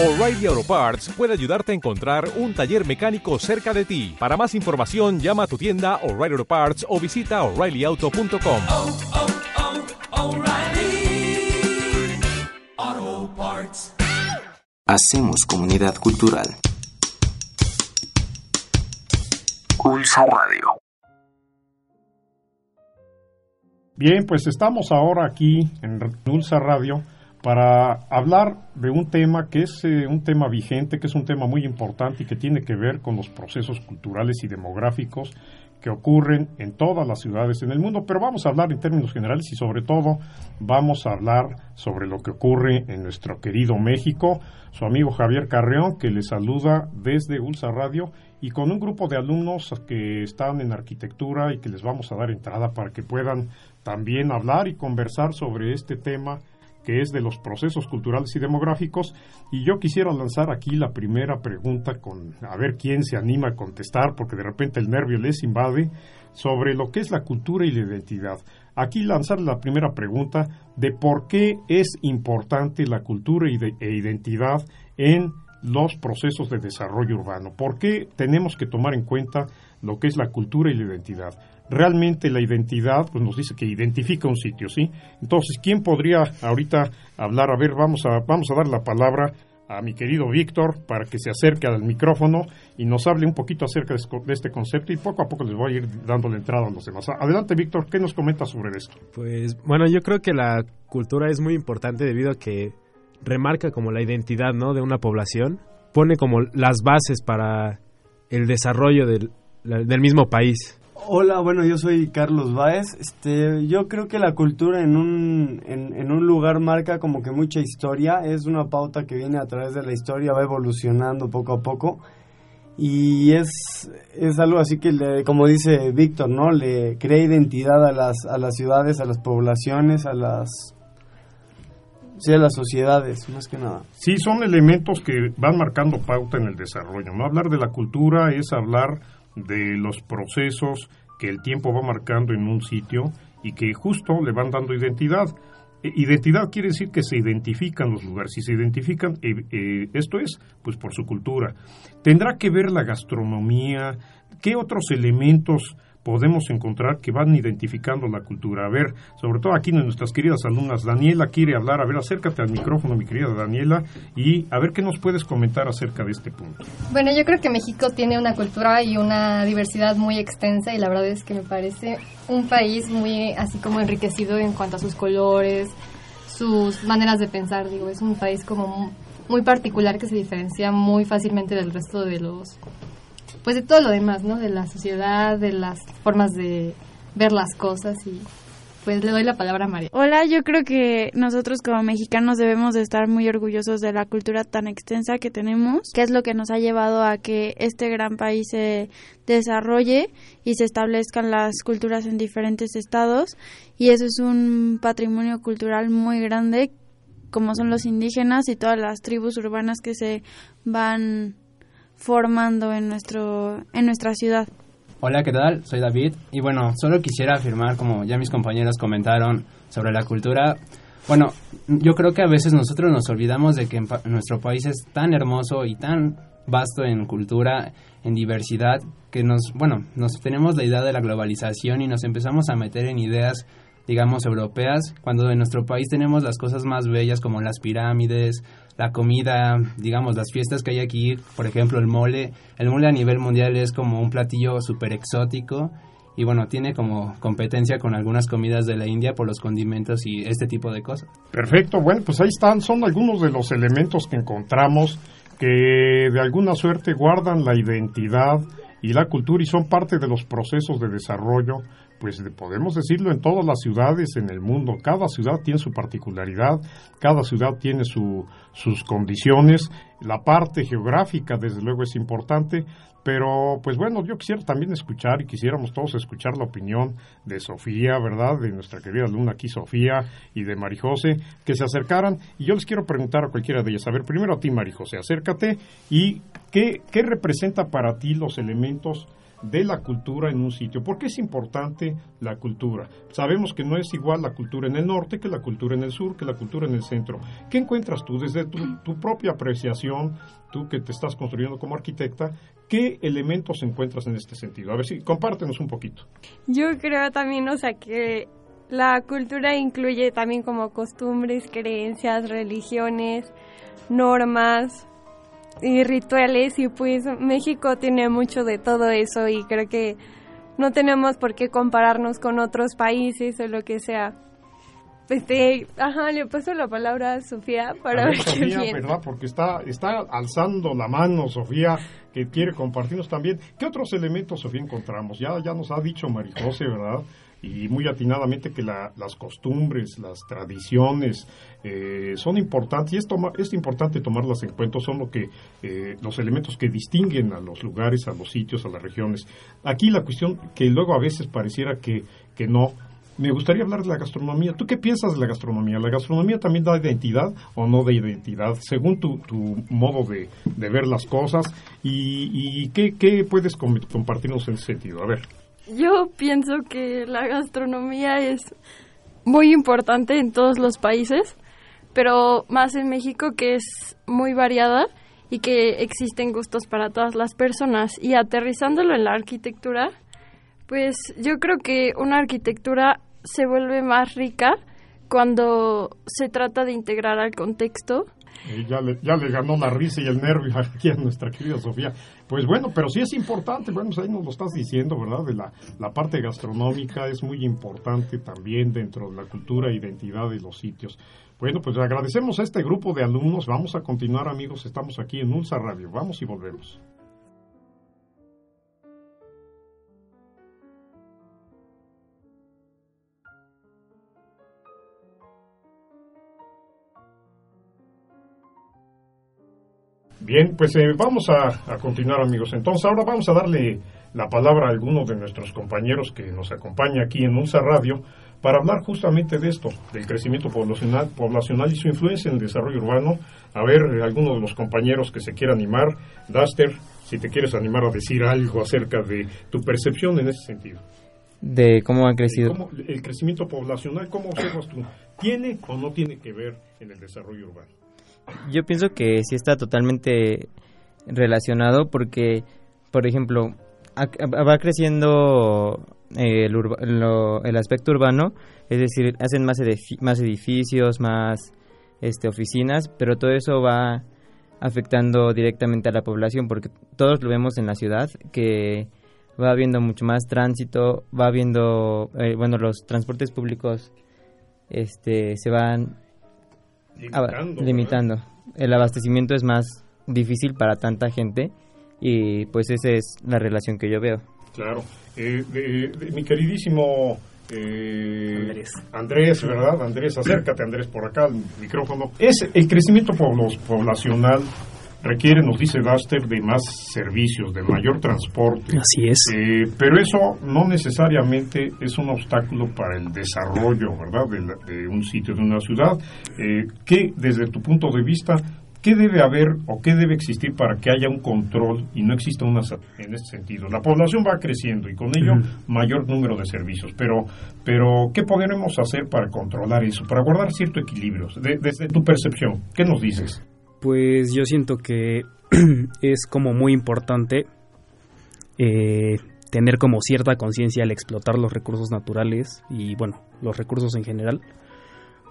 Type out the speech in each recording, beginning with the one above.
O'Reilly Auto Parts puede ayudarte a encontrar un taller mecánico cerca de ti. Para más información, llama a tu tienda O'Reilly Auto Parts o visita oreillyauto.com. oh, oh, Parts. Hacemos comunidad cultural. Pulso Radio. Bien, pues estamos ahora aquí en Ulsa Radio para hablar de un tema que es eh, un tema vigente, que es un tema muy importante y que tiene que ver con los procesos culturales y demográficos que ocurren en todas las ciudades en el mundo, pero vamos a hablar en términos generales y sobre todo vamos a hablar sobre lo que ocurre en nuestro querido México. Su amigo Javier Carreón, que le saluda desde Ulsa Radio y con un grupo de alumnos que están en arquitectura y que les vamos a dar entrada para que puedan también hablar y conversar sobre este tema que es de los procesos culturales y demográficos. Y yo quisiera lanzar aquí la primera pregunta con a ver quién se anima a contestar, porque de repente el nervio les invade, sobre lo que es la cultura y la identidad. Aquí lanzar la primera pregunta de por qué es importante la cultura e identidad en los procesos de desarrollo urbano. ¿Por qué tenemos que tomar en cuenta lo que es la cultura y la identidad? Realmente la identidad pues nos dice que identifica un sitio, ¿sí? Entonces, ¿quién podría ahorita hablar? A ver, vamos a, vamos a dar la palabra a mi querido Víctor para que se acerque al micrófono y nos hable un poquito acerca de este concepto y poco a poco les voy a ir dando la entrada a los demás. Adelante, Víctor, ¿qué nos comentas sobre esto? Pues bueno, yo creo que la cultura es muy importante debido a que remarca como la identidad, ¿no? de una población, pone como las bases para el desarrollo del, del mismo país. Hola, bueno, yo soy Carlos Báez. Este, yo creo que la cultura en un, en, un lugar marca como que mucha historia. Es una pauta que viene a través de la historia, va evolucionando poco a poco. Y es, es algo así que, le, como dice Víctor, ¿no? Le crea identidad a las, a las ciudades, a las poblaciones, a las Sí, a las sociedades, más que nada. Sí, son elementos que van marcando pauta en el desarrollo. No hablar de la cultura es hablar de los procesos que el tiempo va marcando en un sitio y que justo le van dando identidad. Identidad quiere decir que se identifican los lugares. Si se identifican, eh, eh, esto es, pues por su cultura. Tendrá que ver la gastronomía, qué otros elementos podemos encontrar que van identificando la cultura. A ver, sobre todo aquí nuestras queridas alumnas, Daniela quiere hablar. A ver, acércate al micrófono, mi querida Daniela, y a ver qué nos puedes comentar acerca de este punto. Bueno, yo creo que México tiene una cultura y una diversidad muy extensa y la verdad es que me parece un país muy así como enriquecido en cuanto a sus colores, sus maneras de pensar. Digo, es un país como muy particular que se diferencia muy fácilmente del resto de los pues de todo lo demás, ¿no? De la sociedad, de las formas de ver las cosas y pues le doy la palabra a María. Hola, yo creo que nosotros como mexicanos debemos de estar muy orgullosos de la cultura tan extensa que tenemos, que es lo que nos ha llevado a que este gran país se desarrolle y se establezcan las culturas en diferentes estados y eso es un patrimonio cultural muy grande como son los indígenas y todas las tribus urbanas que se van formando en nuestro en nuestra ciudad. Hola, ¿qué tal? Soy David y bueno, solo quisiera afirmar como ya mis compañeros comentaron sobre la cultura. Bueno, yo creo que a veces nosotros nos olvidamos de que nuestro país es tan hermoso y tan vasto en cultura, en diversidad, que nos, bueno, nos tenemos la idea de la globalización y nos empezamos a meter en ideas digamos, europeas, cuando en nuestro país tenemos las cosas más bellas como las pirámides, la comida, digamos, las fiestas que hay aquí, por ejemplo, el mole. El mole a nivel mundial es como un platillo súper exótico y bueno, tiene como competencia con algunas comidas de la India por los condimentos y este tipo de cosas. Perfecto, bueno, pues ahí están, son algunos de los elementos que encontramos que de alguna suerte guardan la identidad y la cultura y son parte de los procesos de desarrollo pues podemos decirlo en todas las ciudades en el mundo. Cada ciudad tiene su particularidad, cada ciudad tiene su, sus condiciones. La parte geográfica, desde luego, es importante, pero pues bueno, yo quisiera también escuchar y quisiéramos todos escuchar la opinión de Sofía, ¿verdad? De nuestra querida alumna aquí, Sofía, y de Marijose, que se acercaran. Y yo les quiero preguntar a cualquiera de ellas, a ver, primero a ti, Marijose, acércate y ¿qué, qué representa para ti los elementos de la cultura en un sitio. ¿Por qué es importante la cultura? Sabemos que no es igual la cultura en el norte que la cultura en el sur, que la cultura en el centro. ¿Qué encuentras tú desde tu, propia apreciación, tú que te estás construyendo como arquitecta, qué elementos encuentras en este sentido? A ver si compártenos un poquito. Yo creo también, o sea, que la cultura incluye también como costumbres, creencias, religiones, normas y rituales y pues México tiene mucho de todo eso y creo que no tenemos por qué compararnos con otros países o lo que sea. Este, ajá, le paso la palabra a Sofía para A ver, ver, qué Sofía, piensa. ¿verdad? Porque está, está alzando la mano, Sofía, que quiere compartirnos también. ¿Qué otros elementos, Sofía, encontramos? Ya, ya nos ha dicho Marijose, ¿verdad? Y muy atinadamente que la- las costumbres, las tradiciones eh, son importantes y es, toma- es importante tomarlas en cuenta, son lo que, eh, los elementos que distinguen a los lugares, a los sitios, a las regiones. Aquí la cuestión que luego a veces pareciera que, que no, me gustaría hablar de la gastronomía. ¿Tú qué piensas de la gastronomía? ¿La gastronomía también da identidad o no da identidad? Según tu, tu modo de, de ver las cosas. ¿Y, y qué, puedes com- compartirnos en ese sentido? A ver. Yo pienso que la gastronomía es muy importante en todos los países, pero más en México que es muy variada y que existen gustos para todas las personas. Y aterrizándolo en la arquitectura, pues yo creo que una arquitectura se vuelve más rica cuando se trata de integrar al contexto Ya, le, ya le ganó la risa y el nervio aquí a nuestra querida Sofía. Pues bueno, pero sí es importante, bueno, pues ahí nos lo estás diciendo, ¿verdad? De la, la parte gastronómica es muy importante también dentro de la cultura e identidad de los sitios. Bueno, pues agradecemos a este grupo de alumnos. Vamos a continuar, amigos. Estamos aquí en Ulsa Radio. Vamos y volvemos. Bien, pues eh, vamos a, a continuar amigos. Entonces ahora vamos a darle la palabra a alguno de nuestros compañeros que nos acompaña aquí en UNSA Radio para hablar justamente de esto, del crecimiento poblacional, poblacional y su influencia en el desarrollo urbano. A ver, eh, alguno de los compañeros que se quiera animar, Duster, si te quieres animar a decir algo acerca de tu percepción en ese sentido. de cómo ha crecido. ¿Cómo- el crecimiento poblacional, ¿cómo observas tú? ¿Tiene o no tiene que ver en el desarrollo urbano? Yo pienso que sí está totalmente relacionado porque, por ejemplo, va creciendo eh, el, urba- lo- el aspecto urbano, es decir, hacen más, más edificios, más este, oficinas, pero todo eso va afectando directamente a la población porque todos lo vemos en la ciudad que va habiendo mucho más tránsito, va habiendo, eh, bueno, los transportes públicos este, se van Limitando, limitando. El abastecimiento es más difícil para tanta gente y pues esa es la relación que yo veo. Claro. Eh, de- de- mi queridísimo eh, Andrés. ¿verdad? Andrés, acércate, Andrés, por acá al micrófono. Es el crecimiento poblo- poblacional requiere, nos dice Duster, de más servicios, de mayor transporte. Así es. Eh, pero eso no necesariamente es un obstáculo para el desarrollo, ¿verdad?, de, la- de un sitio, de una ciudad. Eh, ¿Qué, desde tu punto de vista, qué debe haber o qué debe existir para que haya un control y no exista una en este sentido? La población va creciendo y con ello mayor número de servicios, pero, pero ¿qué podremos hacer para controlar eso, para guardar cierto equilibrio? De- desde tu percepción, ¿qué nos dices? Pues yo siento que es como muy importante eh, tener como cierta conciencia al explotar los recursos naturales y bueno, los recursos en general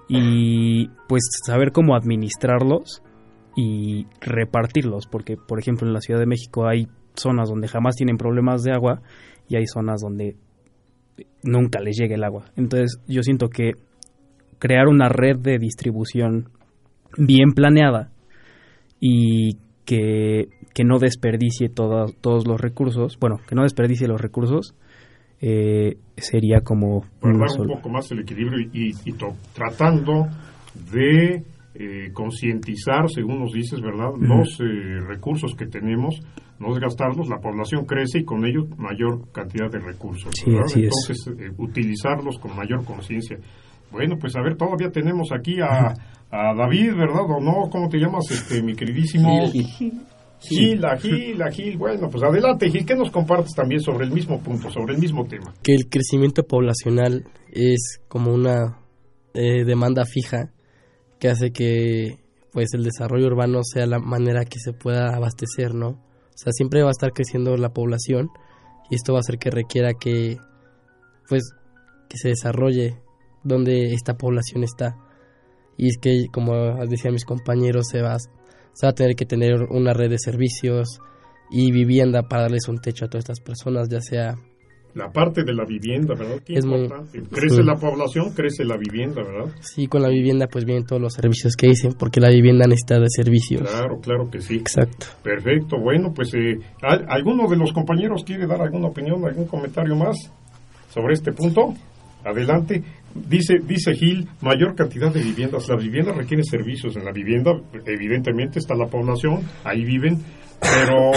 y pues saber cómo administrarlos y repartirlos porque por ejemplo en la Ciudad de México hay zonas donde jamás tienen problemas de agua y hay zonas donde nunca les llega el agua. Entonces yo siento que crear una red de distribución bien planeada y que, que no desperdicie todo- todos los recursos, bueno, que no desperdicie los recursos, eh, sería como guardar un poco más el equilibrio y, tratando de eh, concientizar, según nos dices, ¿verdad?, los eh, recursos que tenemos, no desgastarlos, la población crece y con ello mayor cantidad de recursos, Sí. Entonces, eh, utilizarlos con mayor conciencia. Bueno, pues a ver, todavía tenemos aquí a, a David, ¿verdad? ¿O no? ¿Cómo te llamas, este, mi queridísimo? Gil. Gil, a Gil, a Gil. Bueno, pues adelante, Gil, ¿qué nos compartes también sobre el mismo punto, sobre el mismo tema? que el crecimiento poblacional es como una eh, demanda fija que hace que pues el desarrollo urbano sea la manera que se pueda abastecer, ¿no? O sea, siempre va a estar creciendo la población y esto va a hacer que requiera que pues que se desarrolle donde esta población está. Y es que como decían mis compañeros, se va, se va a tener que tener una red de servicios y vivienda para darles un techo a todas estas personas, ya sea La parte de la vivienda, ¿verdad? Qué Es muy- importante. Crece Sí. la población, crece la vivienda, ¿verdad? Sí, con la vivienda pues vienen todos los servicios que dicen, porque la vivienda necesita de servicios. Claro, claro que sí. Exacto. Perfecto, bueno, pues eh, ¿al- ¿alguno de los compañeros quiere dar alguna opinión, algún comentario más sobre este punto? Adelante. Dice, dice Gil, mayor cantidad de viviendas. Las viviendas requieren servicios. En la vivienda, evidentemente, está la población, ahí viven, pero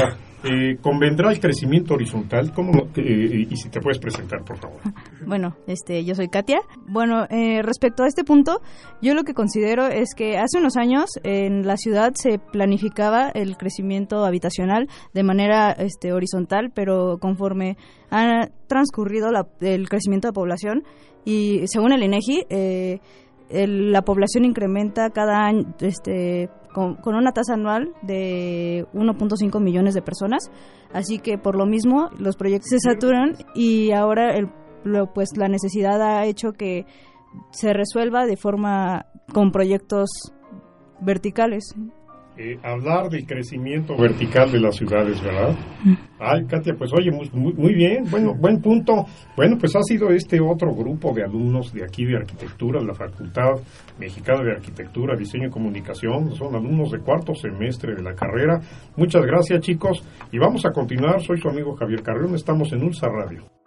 eh, convendrá el crecimiento horizontal. ¿Cómo no? Eh, y si te puedes presentar, por favor. Bueno, este, yo soy Katia. Bueno, eh, respecto a este punto, yo lo que considero es que hace unos años en la ciudad se planificaba el crecimiento habitacional de manera este, horizontal, pero conforme ha transcurrido la- el crecimiento de población y según el INEGI, eh, el- la población incrementa cada año este, con, con una tasa anual de 1.5 millones de personas. Así que por lo mismo los proyectos se saturan y ahora el, lo- pues la necesidad ha hecho que se resuelva de forma con proyectos verticales. Eh, hablar del crecimiento vertical de las ciudades, ¿verdad? Ay, Katia, pues oye, muy, bien, bueno, buen punto. Bueno, pues ha sido este otro grupo de alumnos de aquí de arquitectura, de la Facultad Mexicana de Arquitectura, Diseño y Comunicación, son alumnos de cuarto semestre de la carrera. Muchas gracias, chicos, y vamos a continuar. Soy su amigo Javier Carrión, estamos en Ulsa Radio.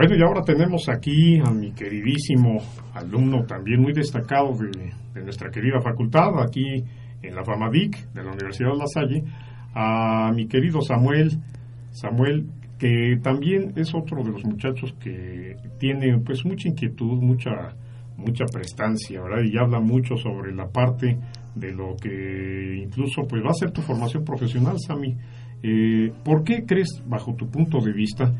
Bueno, y ahora tenemos aquí a mi queridísimo alumno también muy destacado de, de nuestra querida facultad, aquí en la FAMADIC de la Universidad de La Salle, a mi querido Samuel, Samuel, que también es otro de los muchachos que tiene pues mucha inquietud, mucha mucha prestancia, ¿verdad? Y habla mucho sobre la parte de lo que incluso pues va a ser tu formación profesional, Sami. Eh, ¿Por qué crees, bajo tu punto de vista,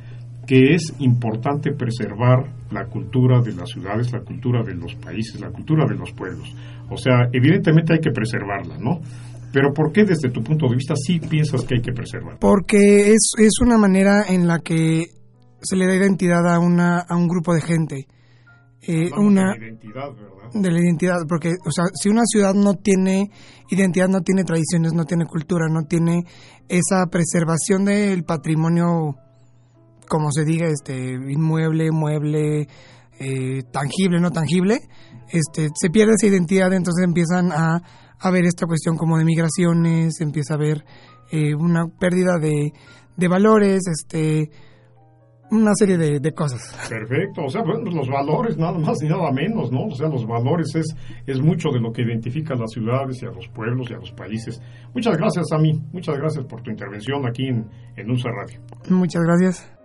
que es importante preservar la cultura de las ciudades, la cultura de los países, la cultura de los pueblos? O sea, evidentemente hay que preservarla, ¿no? Pero ¿por qué desde tu punto de vista sí piensas que hay que preservarla? Porque es, es una manera en la que se le da identidad a, una, a un grupo de gente. Eh, una, de la identidad, ¿verdad? de la identidad, porque, o sea, si una ciudad no tiene identidad, no tiene tradiciones, no tiene cultura, no tiene esa preservación del patrimonio, como se diga, este, inmueble, mueble, eh, tangible, no tangible, este, se pierde esa identidad, entonces empiezan a, a ver esta cuestión como de migraciones, empieza a haber eh, una pérdida de, de valores, este, una serie de, de cosas. Perfecto, o sea, bueno, pues los valores nada más y nada menos, ¿no? O sea, los valores es, es mucho de lo que identifica a las ciudades y a los pueblos y a los países. Muchas gracias a mí, muchas gracias por tu intervención aquí en, en Ulsa Radio. Muchas gracias.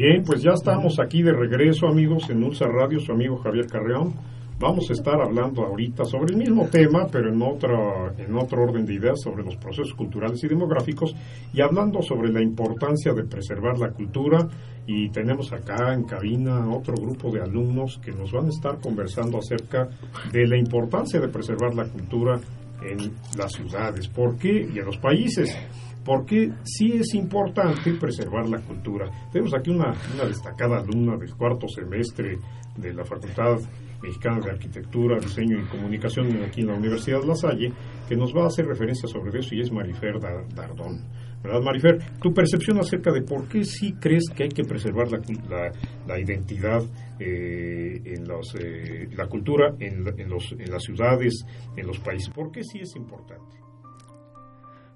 Bien, pues ya estamos aquí de regreso, amigos, en Ulsa Radio, su amigo Javier Carreón. Vamos a estar hablando ahorita sobre el mismo tema, pero en, otra, en otro orden de ideas, sobre los procesos culturales y demográficos, y hablando sobre la importancia de preservar la cultura. Y tenemos acá en cabina otro grupo de alumnos que nos van a estar conversando acerca de la importancia de preservar la cultura en las ciudades. ¿Por qué? Y en los países porque sí es importante preservar la cultura. Tenemos aquí una, una destacada alumna del cuarto semestre de la Facultad Mexicana de Arquitectura, Diseño y Comunicación aquí en la Universidad de La Salle, que nos va a hacer referencia sobre eso y es Marifer Dar- Dardón. ¿Verdad, Marifer? Tu percepción acerca de por qué sí crees que hay que preservar la, la, la identidad eh, en los, eh, la cultura en, en los, en las ciudades, en los países. ¿Por qué sí es importante?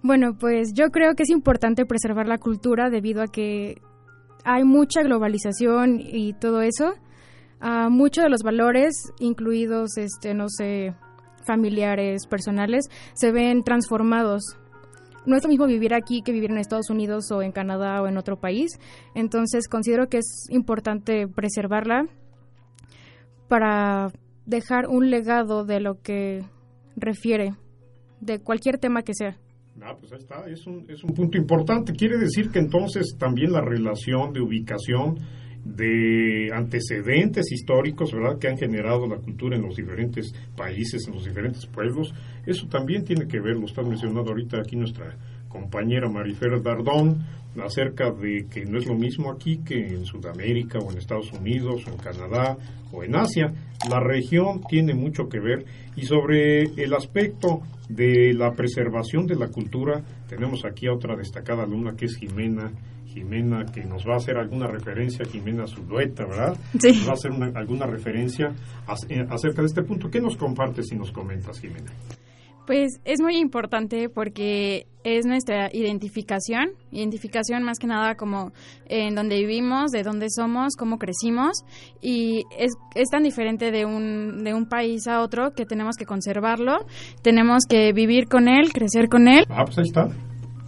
Bueno, pues yo creo que es importante preservar la cultura debido a que hay mucha globalización y todo eso, ah, muchos de los valores, incluidos, este, no sé, familiares, personales, se ven transformados. No es lo mismo vivir aquí que vivir en Estados Unidos o en Canadá o en otro país. Entonces considero que es importante preservarla para dejar un legado de lo que refiere, de cualquier tema que sea. Ah, pues ahí está, es un, es un punto importante. Quiere decir que entonces también la relación de ubicación de antecedentes históricos, ¿verdad?, que han generado la cultura en los diferentes países, en los diferentes pueblos, eso también tiene que ver, lo está mencionando ahorita aquí nuestra compañera Marifer Dardón, acerca de que no es lo mismo aquí que en Sudamérica o en Estados Unidos o en Canadá o en Asia. La región tiene mucho que ver y sobre el aspecto de la preservación de la cultura tenemos aquí a otra destacada alumna que es Jimena Jimena, que nos va a hacer alguna referencia, Jimena Zulueta, ¿verdad? Sí. Nos va a hacer una- alguna referencia eh, acerca de este punto. ¿Qué nos compartes y nos comentas, Jimena? Pues es muy importante porque es nuestra identificación, identificación más que nada como en dónde vivimos, de dónde somos, cómo crecimos y es, es tan diferente de un, de un país a otro que tenemos que conservarlo, tenemos que vivir con él, crecer con él. Ah, pues ahí está.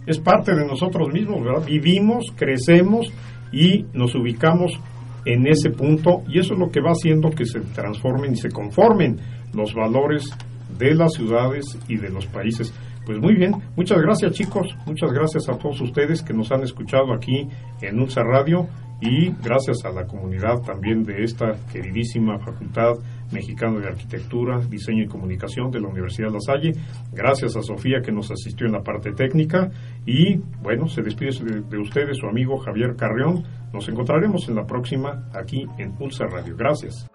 Es parte de nosotros mismos, ¿verdad? Vivimos, crecemos y nos ubicamos en ese punto y eso es lo que va haciendo que se transformen y se conformen los valores de las ciudades y de los países. Pues muy bien, muchas gracias chicos, muchas gracias a todos ustedes que nos han escuchado aquí en UNSA Radio y gracias a la comunidad también de esta queridísima Facultad Mexicana de Arquitectura, Diseño y Comunicación de la Universidad La Salle. Gracias a Sofía que nos asistió en la parte técnica y bueno, se despide de, de ustedes su amigo Javier Carrión. Nos encontraremos en la próxima aquí en Pulsa Radio. Gracias.